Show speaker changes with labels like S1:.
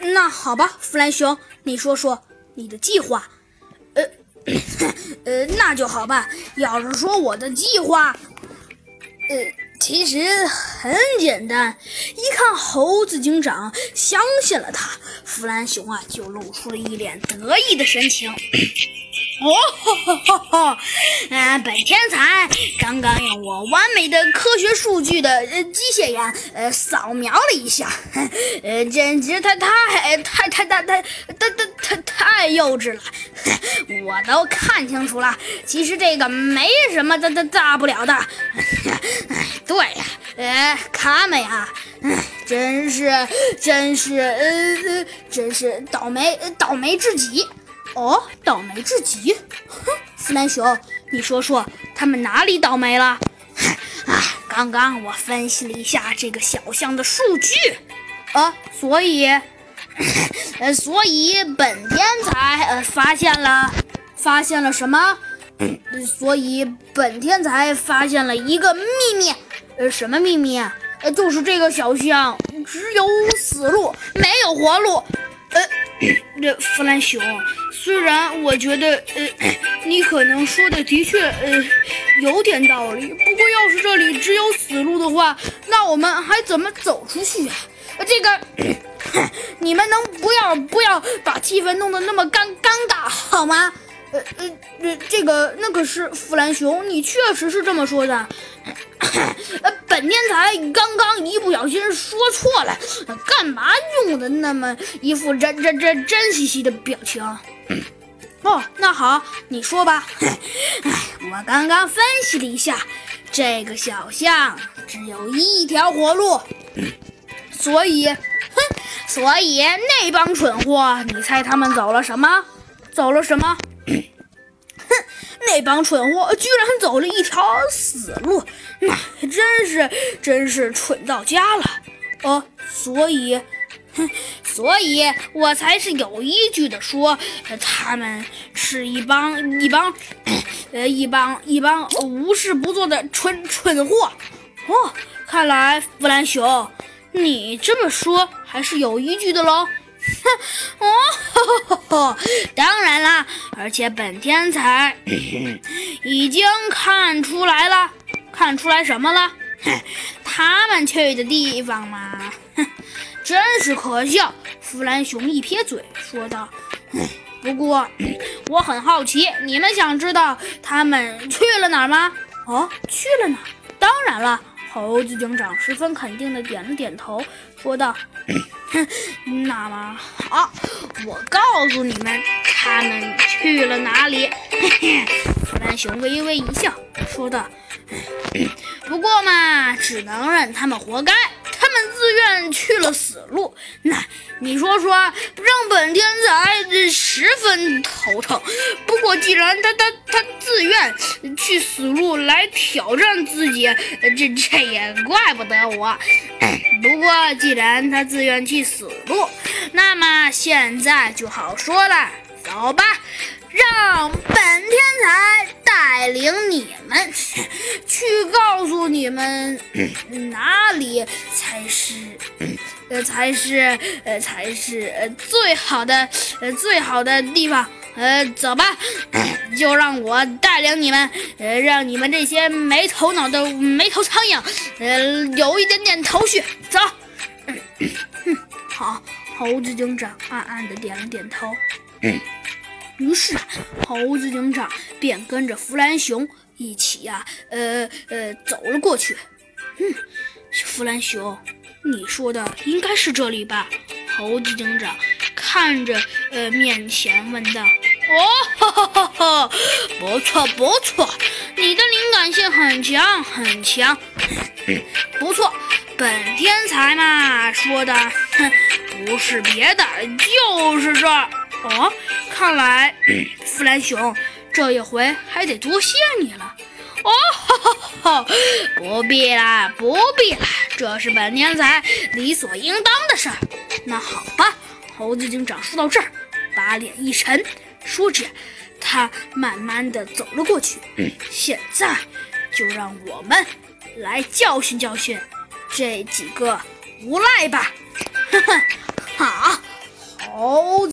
S1: 那好吧，弗兰熊，你说说你的计划。呃，呃，那就好办。要是说我的计划，呃，其实很简单。一看猴子警长相信了他，弗兰熊啊就露出了一脸得意的神情。哦，哈哈哈！嗯，本天才刚刚用我完美的科学数据的呃机械眼呃扫描了一下，呃，简直太太太太太太太太太太幼稚了！我都看清楚了，其实这个没什么大大大不了的。对呀，呃，卡美啊，哎，真是真是呃呃，真是倒霉倒霉至极。哦，倒霉至极！哼，弗兰熊，你说说他们哪里倒霉了？啊，刚刚我分析了一下这个小象的数据，呃，所以，呃，所以本天才呃发现了，发现了什么？所以本天才发现了一个秘密，呃，什么秘密？呃，就是这个小象只有死路，没有活路。呃，弗兰熊。虽然我觉得，呃，你可能说的的确，呃，有点道理。不过，要是这里只有死路的话，那我们还怎么走出去啊？这个，你们能不要不要把气氛弄得那么尴尴尬好吗？呃呃呃，这个那可是弗兰熊，你确实是这么说的。呃，本天才刚刚一不小心说错了，干嘛用的那么一副真真真真兮兮的表情？哦，那好，你说吧。我刚刚分析了一下，这个小象只有一条活路，所以，哼，所以那帮蠢货，你猜他们走了什么？走了什么？那帮蠢货居然走了一条死路，那真是真是蠢到家了。哦，所以。哼，所以我才是有依据的说，他们是一帮一帮，呃，一帮一帮无事不做的蠢蠢货。哦，看来弗兰熊，你这么说还是有依据的喽。哼，哦，当然啦，而且本天才 已经看出来了，看出来什么了？他们去的地方嘛，哼。真是可笑！弗兰熊一撇嘴说道：“不过我很好奇，你们想知道他们去了哪儿吗？”“哦，去了哪儿？当然了。”猴子警长十分肯定的点了点头，说道：“哼 那么好，我告诉你们，他们去了哪里。”嘿嘿，弗兰熊微微一笑，说道：“ 不过嘛，只能让他们活该。”自愿去了死路，那你说说，让本天才十分头疼。不过既然他他他自愿去死路来挑战自己，这这也怪不得我。不过既然他自愿去死路，那么现在就好说了，走吧。让本天才带领你们去告诉你们 哪里才是呃才是呃才是呃最好的呃最好的地方。呃走吧，就让我带领你们呃让你们这些没头脑的没头苍蝇呃有一点点头绪。走。好，猴子警长暗暗的点了点头。于是，猴子警长便跟着弗兰熊一起呀，呃呃，走了过去。嗯，弗兰熊，你说的应该是这里吧？猴子警长看着呃面前问道。哦，哈哈哈，不错不错，你的灵感性很强很强。不错，本天才嘛说的，哼，不是别的，就是这儿。哦，看来弗兰熊这一回还得多谢你了。哦，哈哈哈，不必啦，不必啦，这是本天才理所应当的事儿。那好吧，猴子警长说到这儿，把脸一沉，说着，他慢慢的走了过去。现在就让我们来教训教训这几个无赖吧。哈哈。